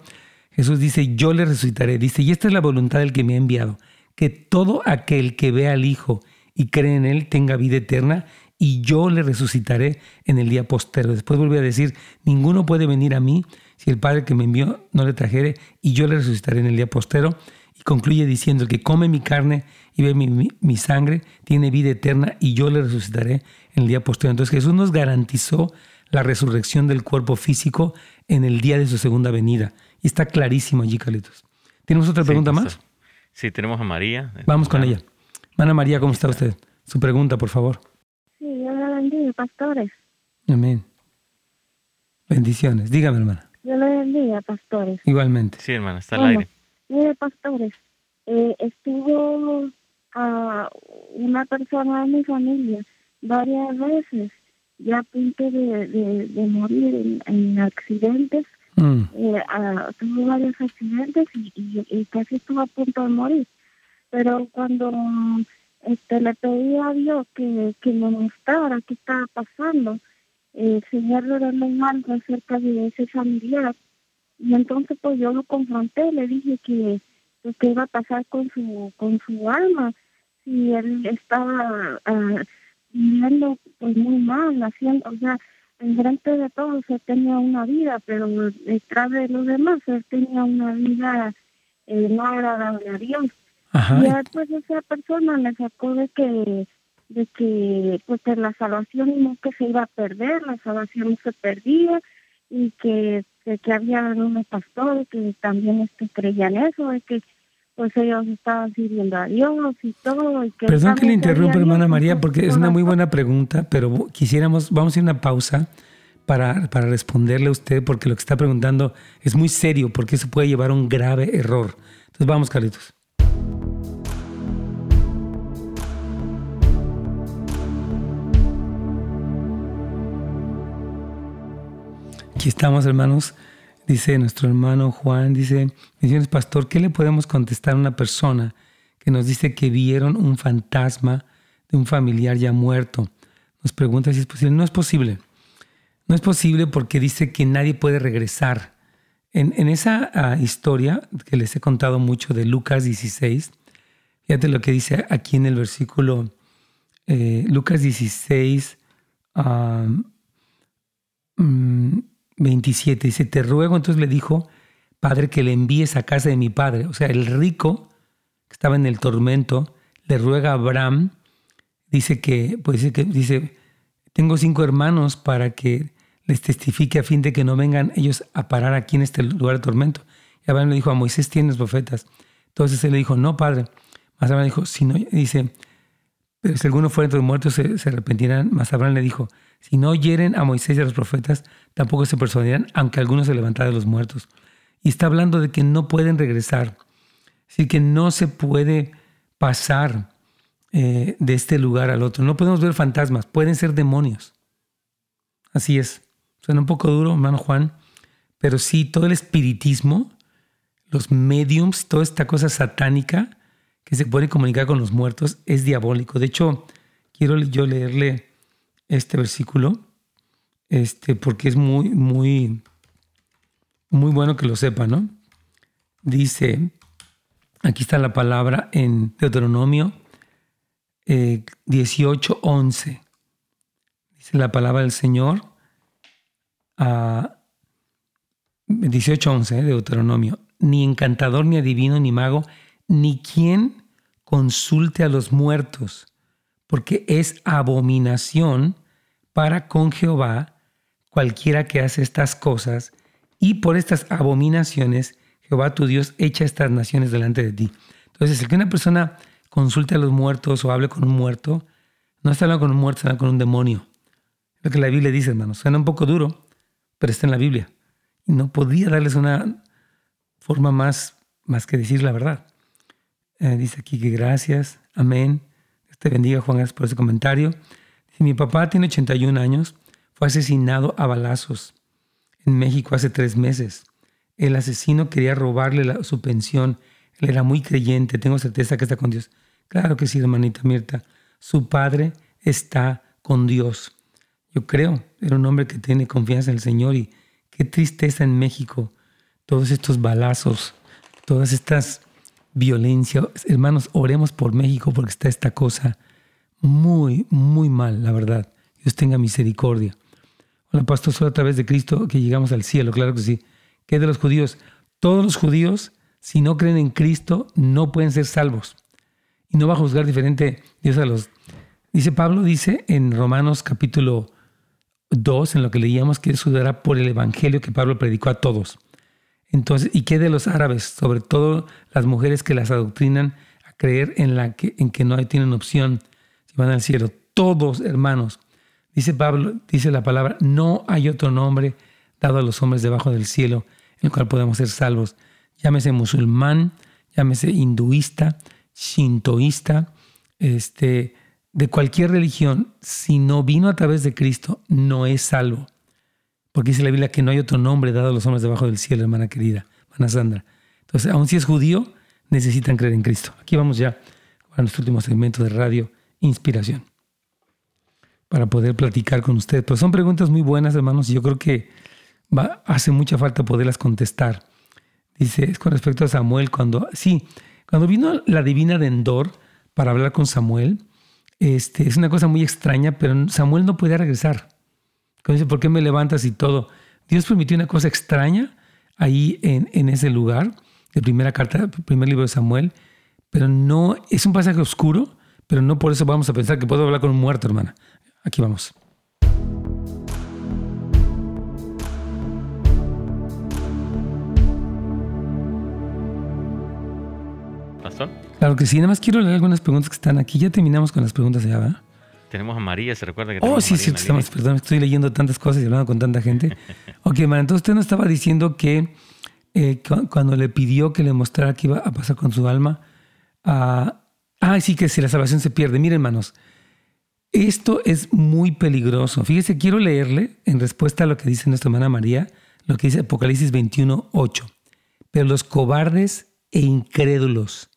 Jesús dice, yo le resucitaré. Dice, y esta es la voluntad del que me ha enviado, que todo aquel que vea al Hijo y cree en Él tenga vida eterna, y yo le resucitaré en el día postero. Después vuelve a decir, ninguno puede venir a mí si el Padre que me envió no le trajere, y yo le resucitaré en el día postero. Y concluye diciendo, que come mi carne y ve mi, sangre, tiene vida eterna y yo le resucitaré en el día posterior. Entonces Jesús nos garantizó la resurrección del cuerpo físico en el día de su segunda venida. Y está clarísimo allí, Carlitos. ¿Tenemos otra pregunta más? Sí, tenemos a María. Vamos con ella. Mana María, ¿cómo está usted? Su pregunta, por favor. Bendiga, pastores. Amén. Bendiciones. Dígame, hermana. Yo le bendiga, pastores. Igualmente. Sí, hermana, está al aire. Mire, pastores, eh, estuvo a una persona de mi familia varias veces ya a punto de, morir en, accidentes. Mm. Eh, tuvo varios accidentes y, casi estuvo a punto de morir. Pero cuando este, le pedí a Dios que, que me mostrara qué estaba pasando, el Señor dio algo acerca de ese familiar. Y entonces pues yo lo confronté, le dije que pues, qué iba a pasar con su con su alma. Si él estaba uh, viviendo pues muy mal, haciendo, o sea, frente de todos él tenía una vida, pero detrás de los demás él tenía una vida eh, no agradable a Dios. Y después esa persona le sacó de que de que pues la salvación no que se iba a perder, la salvación se perdía y que que, había unos pastores que también este, creían eso, de que pues ellos estaban sirviendo a Dios y todo. Y que Perdón que le interrumpa, hermana María, porque es una muy buena pregunta, pero quisiéramos, vamos a ir a una pausa para, para responderle a usted, porque lo que está preguntando es muy serio, porque eso puede llevar a un grave error. Entonces vamos, Carlitos. Aquí estamos, hermanos. Dice nuestro hermano Juan, dice, bendiciones pastor, ¿qué le podemos contestar a una persona que nos dice que vieron un fantasma de un familiar ya muerto? Nos pregunta si es posible. No es posible. No es posible porque dice que nadie puede regresar. En, esa ah, historia que les he contado mucho de Lucas 16, fíjate lo que dice aquí en el versículo eh, Lucas 16, 27 dice, te ruego, entonces le dijo, Padre, que le envíes a casa de mi padre. O sea, el rico que estaba en el tormento le ruega a Abraham, dice que, pues dice que, dice, tengo cinco hermanos para que les testifique a fin de que no vengan ellos a parar aquí en este lugar de tormento. Y Abraham le dijo, a Moisés tienes profetas. Entonces él le dijo, no, padre. Más Abraham dijo, si no, dice, pero si alguno fuera entre los muertos se, arrepentirán. Más Abraham le dijo, si no oyeren a Moisés y a los profetas, tampoco se persuadirán, aunque algunos se levantara de los muertos. Y está hablando de que no pueden regresar. Es decir, que no se puede pasar eh, de este lugar al otro. No podemos ver fantasmas, pueden ser demonios. Así es. Suena un poco duro, hermano Juan, pero sí, todo el espiritismo, los mediums, toda esta cosa satánica que se puede comunicar con los muertos es diabólico. De hecho, quiero yo leerle este versículo, este, porque es muy, muy, muy bueno que lo sepa, ¿no? Dice, aquí está la palabra en Deuteronomio eh, 18:11. Dice la palabra del Señor a 18:11 de Deuteronomio. Ni encantador, ni adivino, ni mago, ni quien consulte a los muertos, porque es abominación para con Jehová cualquiera que hace estas cosas, y por estas abominaciones Jehová tu Dios echa estas naciones delante de ti. Entonces, el que una persona consulte a los muertos o hable con un muerto, no está hablando con un muerto, está hablando con un demonio. Lo que la Biblia dice, hermanos. Suena un poco duro, pero está en la Biblia. Y no podía darles una forma más, más que decir la verdad. Eh, dice aquí que gracias, amén. Te bendiga, Juan, gracias por ese comentario. Mi papá tiene 81 años, fue asesinado a balazos en México hace tres meses. El asesino quería robarle su pensión. Él era muy creyente, tengo certeza que está con Dios. Claro que sí, hermanita Mirta. Su padre está con Dios. Yo creo, era un hombre que tiene confianza en el Señor y qué tristeza en México. Todos estos balazos, todas estas violencias. Hermanos, oremos por México porque está esta cosa muy, muy mal, la verdad. Dios tenga misericordia. Hola, pastor, solo a través de Cristo que llegamos al cielo, claro que sí. ¿Qué de los judíos? Todos los judíos, si no creen en Cristo, no pueden ser salvos y no va a juzgar diferente Dios a los... Dice Pablo, dice en Romanos capítulo 2, en lo que leíamos, que Dios juzgará por el evangelio que Pablo predicó a todos. Entonces, ¿y qué de los árabes? Sobre todo las mujeres que las adoctrinan a creer en, la que, en que no tienen opción si van al cielo. Todos, hermanos. Dice Pablo, dice la palabra, no hay otro nombre dado a los hombres debajo del cielo en el cual podemos ser salvos. Llámese musulmán, llámese hinduista, shintoísta, este, de cualquier religión, si no vino a través de Cristo, no es salvo. Porque dice la Biblia que no hay otro nombre dado a los hombres debajo del cielo, hermana querida, hermana Sandra. Entonces, aun si es judío, necesitan creer en Cristo. Aquí vamos ya a nuestro último segmento de radio, Inspiración, para poder platicar con ustedes. Pero son preguntas muy buenas, hermanos, y yo creo que hace mucha falta poderlas contestar. Dice, es con respecto a Samuel, cuando, sí, cuando vino la divina de Endor para hablar con Samuel, este, es una cosa muy extraña, pero Samuel no podía regresar. Dice, ¿por qué me levantas y todo? Dios permitió una cosa extraña ahí en, en ese lugar, de primera carta, primer libro de Samuel, pero no, es un pasaje oscuro, pero no por eso vamos a pensar que puedo hablar con un muerto, hermana. Aquí vamos. Claro que sí, nada más quiero leer algunas preguntas que están aquí. Ya terminamos con las preguntas ya, ¿verdad? Tenemos a María, ¿se recuerda que Oh, sí, sí, estamos, perdón, estoy leyendo tantas cosas y hablando con tanta gente. ok, man, entonces usted nos estaba diciendo que eh, cuando le pidió que le mostrara qué iba a pasar con su alma, ah, ah, sí, que si la salvación se pierde. Miren, hermanos, esto es muy peligroso. Fíjese, quiero leerle en respuesta a lo que dice nuestra hermana María, lo que dice Apocalipsis 21, 8. Pero los cobardes e incrédulos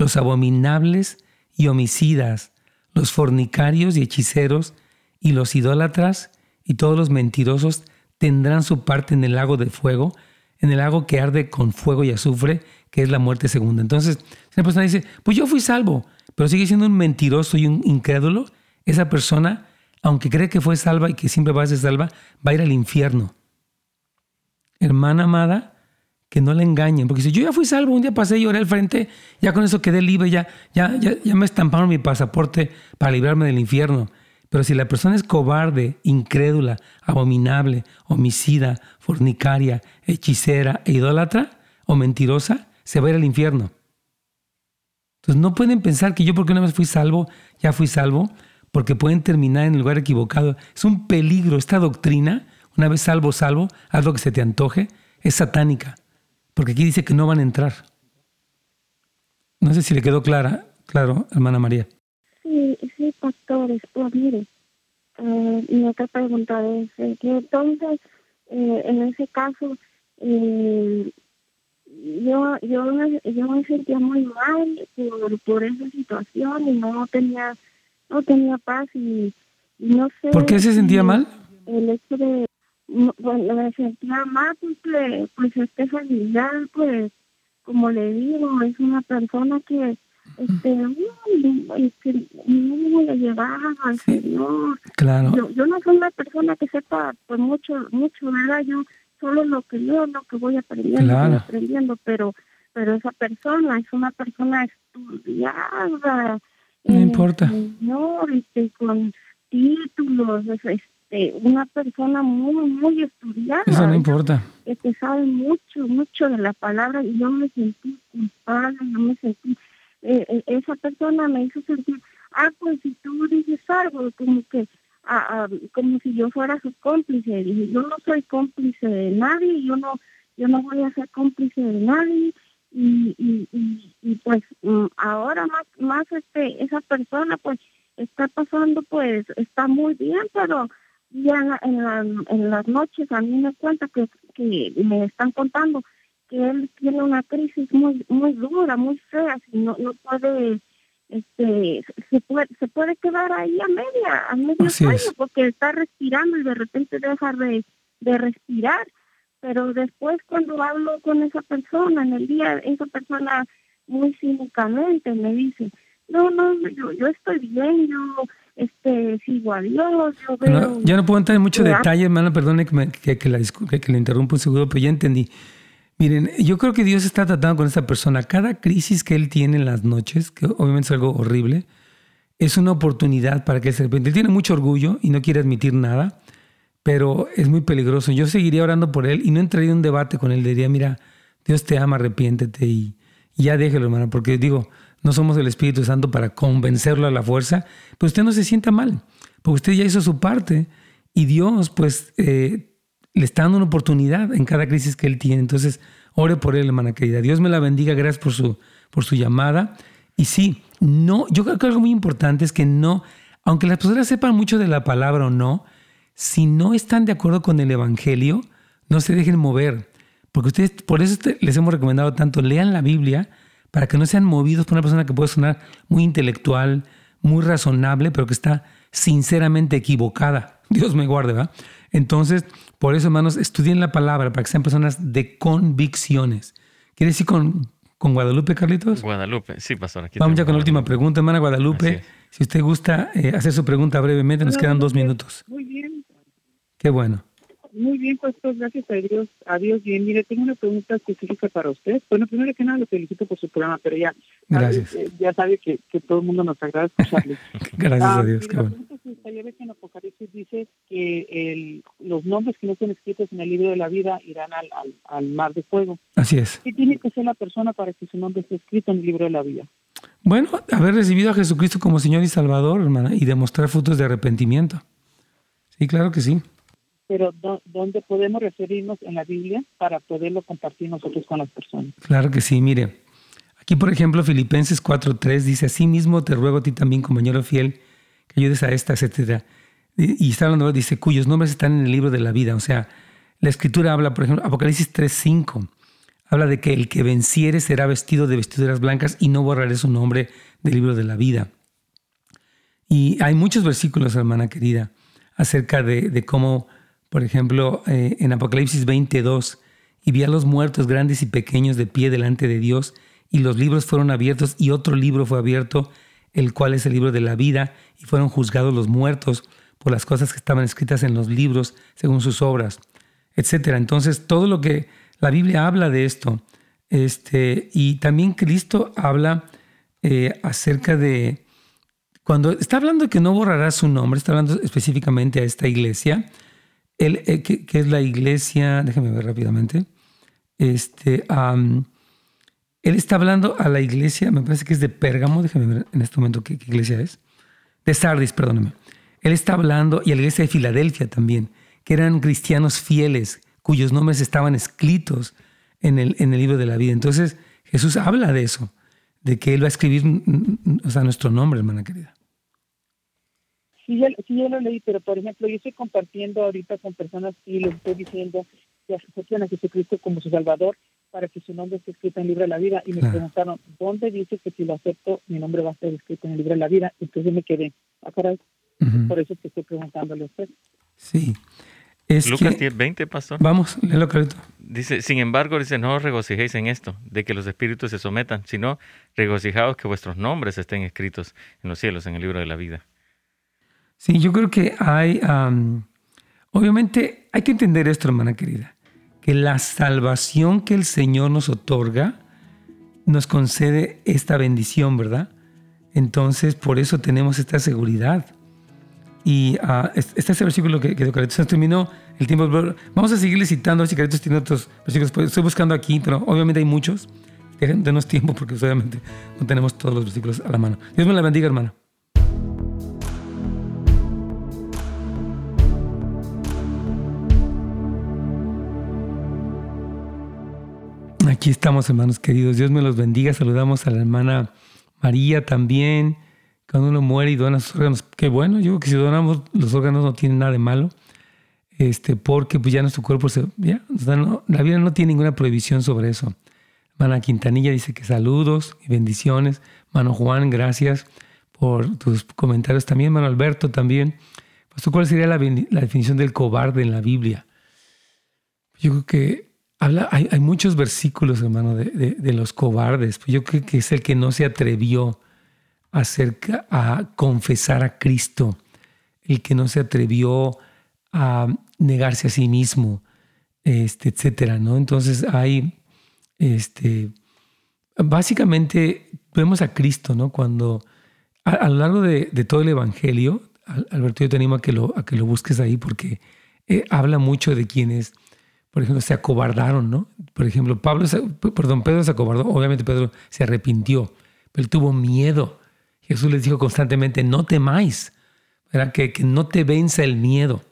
los abominables y homicidas, los fornicarios y hechiceros, y los idólatras y todos los mentirosos tendrán su parte en el lago de fuego, en el lago que arde con fuego y azufre, que es la muerte segunda. Entonces, si una persona dice, pues yo fui salvo, pero sigue siendo un mentiroso y un incrédulo, esa persona, aunque cree que fue salva y que siempre va a ser salva, va a ir al infierno. Hermana amada, que no le engañen, porque si yo ya fui salvo, un día pasé y lloré al frente, ya con eso quedé libre, ya, ya, ya, ya me estamparon mi pasaporte para librarme del infierno. Pero si la persona es cobarde, incrédula, abominable, homicida, fornicaria, hechicera e idólatra o mentirosa, se va a ir al infierno. Entonces no pueden pensar que yo porque una vez fui salvo, ya fui salvo, porque pueden terminar en el lugar equivocado. Es un peligro. Esta doctrina, una vez salvo, salvo, haz lo que se te antoje, es satánica. Porque aquí dice que no van a entrar. No sé si le quedó clara, claro, hermana María. Sí, sí, pastores. Pues mire, eh, mi otra pregunta es eh, que entonces, eh, en ese caso, eh, yo, yo, yo me sentía muy mal por, por esa situación y no tenía, no tenía paz y, no sé. ¿Por qué se sentía mal? El hecho de, bueno, me sentía mal porque, pues, este familiar, pues, como le digo, es una persona que, este, que no le llevaba al Señor. Claro. Yo, yo no soy una persona que sepa, pues, mucho, mucho, ¿verdad? Yo solo lo que yo, lo que voy aprendiendo, aprendiendo, pero pero esa persona es una persona estudiada. No importa. Señor, este, con títulos, este, una persona muy, muy estudiada. Eso no importa. Que este, sabe mucho, mucho de la palabra y yo me sentí culpable, yo me sentí, eh, eh, esa persona me hizo sentir, ah, pues si tú dices algo, como que como si yo fuera su cómplice. Dije, yo no soy cómplice de nadie, yo no, yo no voy a ser cómplice de nadie. Y, y, y, pues mm, ahora más, más este, esa persona pues está pasando, pues está muy bien, pero ya en, en, las noches a mí me cuenta que, que me están contando que él tiene una crisis muy muy dura, muy fea, si no, no puede este se puede se puede quedar ahí a media a medio sueño porque está respirando y de repente deja de, de respirar. Pero después cuando hablo con esa persona en el día esa persona muy cínicamente me dice no no yo yo estoy bien yo este sigo a Dios yo veo ya no puedo entrar en mucho detalle hermano perdone que, me, que, que, la, que le interrumpa un segundo pero ya entendí Miren, yo creo que Dios está tratando con esta persona. Cada crisis que él tiene en las noches, que obviamente es algo horrible, es una oportunidad para que él se arrepiente. Él tiene mucho orgullo y no quiere admitir nada, pero es muy peligroso. Yo seguiría orando por él y no entraría en un debate con él. Diría, mira, Dios te ama, arrepiéntete y, ya déjelo, hermano, porque digo, no somos el Espíritu Santo para convencerlo a la fuerza, pero usted no se sienta mal, porque usted ya hizo su parte y Dios, pues, eh, le está dando una oportunidad en cada crisis que él tiene. Entonces, ore por él, hermana querida. Dios me la bendiga, gracias por su, por su llamada. Y sí, no, yo creo que algo muy importante es que no, aunque las personas sepan mucho de la palabra o no, si no están de acuerdo con el Evangelio, no se dejen mover. Porque ustedes, por eso les hemos recomendado tanto, lean la Biblia para que no sean movidos por una persona que puede sonar muy intelectual, muy razonable, pero que está sinceramente equivocada. Dios me guarde, ¿verdad? Entonces, por eso, hermanos, estudien la palabra para que sean personas de convicciones. ¿Quiere decir con, con Guadalupe, Carlitos? Guadalupe, sí, pastor. Aquí Vamos ya con la última pregunta, hermana Guadalupe. Si usted gusta eh, hacer su pregunta brevemente, nos quedan dos minutos. Muy bien. Qué bueno. Muy bien, pues, gracias a Dios. Adiós, bien. Mire, tengo una pregunta específica para usted. Bueno, primero que nada, lo felicito por su programa, pero ya, gracias. Ya sabe que, que, todo el mundo nos agrada escucharle. gracias a ah, Dios. Qué bueno. Ya ve que en Apocalipsis dice que el, los nombres que no estén escritos en el libro de la vida irán al, al, al mar de fuego. Así es. ¿Qué tiene que ser la persona para que su nombre esté escrito en el libro de la vida? Bueno, haber recibido a Jesucristo como Señor y Salvador, hermana, y demostrar frutos de arrepentimiento. Sí, claro que sí pero ¿dónde podemos referirnos en la Biblia para poderlo compartir nosotros con las personas? Claro que sí, mire. Aquí, por ejemplo, Filipenses 4.3 dice, así mismo te ruego a ti también, compañero fiel, que ayudes a esta, etcétera. Y está hablando, dice, cuyos nombres están en el libro de la vida. O sea, la escritura habla, por ejemplo, Apocalipsis 3.5, habla de que el que venciere será vestido de vestiduras blancas y no borraré su nombre del libro de la vida. Y hay muchos versículos, hermana querida, acerca de, de cómo por ejemplo, eh, en Apocalipsis 22, y vi a los muertos grandes y pequeños de pie delante de Dios, y los libros fueron abiertos, y otro libro fue abierto, el cual es el libro de la vida, y fueron juzgados los muertos por las cosas que estaban escritas en los libros según sus obras, etc. Entonces, todo lo que la Biblia habla de esto, este, y también Cristo habla eh, acerca de cuando está hablando de que no borrará su nombre, está hablando específicamente a esta iglesia, el, eh, que, es la iglesia, déjame ver rápidamente, este, él está hablando a la iglesia, me parece que es de Pérgamo, déjame ver en este momento qué, iglesia es, de Sardis, perdóneme. Él está hablando, y a la iglesia de Filadelfia también, que eran cristianos fieles, cuyos nombres estaban escritos en el, en el libro de la vida. Entonces, Jesús habla de eso, de que Él va a escribir o sea, nuestro nombre, hermana querida. Sí yo, sí, yo lo leí, pero por ejemplo, yo estoy compartiendo ahorita con personas y les estoy diciendo que aceptan a Jesucristo como su Salvador para que su nombre esté escrito en el libro de la vida. Y me preguntaron, ¿dónde dice que si lo acepto, mi nombre va a ser escrito en el libro de la vida? Entonces me quedé, ah, Por eso es que estoy preguntándole a usted. Sí. Lucas 10, 20, pastor. Vamos, léelo clarito. Dice, sin embargo, dice, no os regocijéis en esto, de que los espíritus se sometan, sino regocijaos que vuestros nombres estén escritos en los cielos, en el libro de la vida. Sí, yo creo que hay, obviamente, hay que entender esto, hermana querida, que la salvación que el Señor nos otorga nos concede esta bendición, ¿verdad? Entonces, por eso tenemos esta seguridad. Y uh, este es el versículo que, que Se terminó el tiempo. Vamos a seguirle citando, si Caritos tiene otros versículos. Pues, estoy buscando aquí, pero obviamente hay muchos. Denos tiempo porque obviamente no tenemos todos los versículos a la mano. Dios me la bendiga, hermano. Aquí estamos, hermanos queridos. Dios me los bendiga. Saludamos a la hermana María también. Cuando uno muere y dona sus órganos, qué bueno. Yo creo que si donamos los órganos no tiene nada de malo. Este, porque pues ya nuestro cuerpo se. La vida no tiene ninguna prohibición sobre eso. Hermana Quintanilla dice que saludos y bendiciones. Mano Juan, gracias por tus comentarios también. Hermano Alberto también. ¿cuál sería la, la definición del cobarde en la Biblia? Yo creo que hay, muchos versículos, hermano, de, los cobardes. Yo creo que es el que no se atrevió a, confesar a Cristo, el que no se atrevió a negarse a sí mismo, este, etcétera, ¿no? Entonces hay, este, básicamente vemos a Cristo, ¿no? Cuando a, lo largo de, todo el Evangelio, Alberto, yo te animo a que lo, a que lo busques ahí porque eh, habla mucho de quienes por ejemplo, se acobardaron, ¿no? Por ejemplo, Pablo, perdón, Pedro se acobardó, obviamente Pedro se arrepintió, pero él tuvo miedo. Jesús les dijo constantemente, no temáis, ¿verdad? Que, que no te venza el miedo.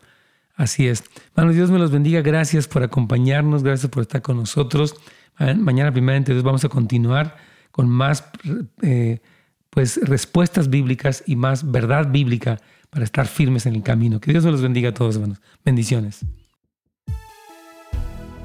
Así es. Hermanos, Dios me los bendiga. Gracias por acompañarnos, gracias por estar con nosotros. Mañana, primeramente, vamos a continuar con más eh, pues, respuestas bíblicas y más verdad bíblica para estar firmes en el camino. Que Dios me los bendiga a todos, hermanos. Bendiciones.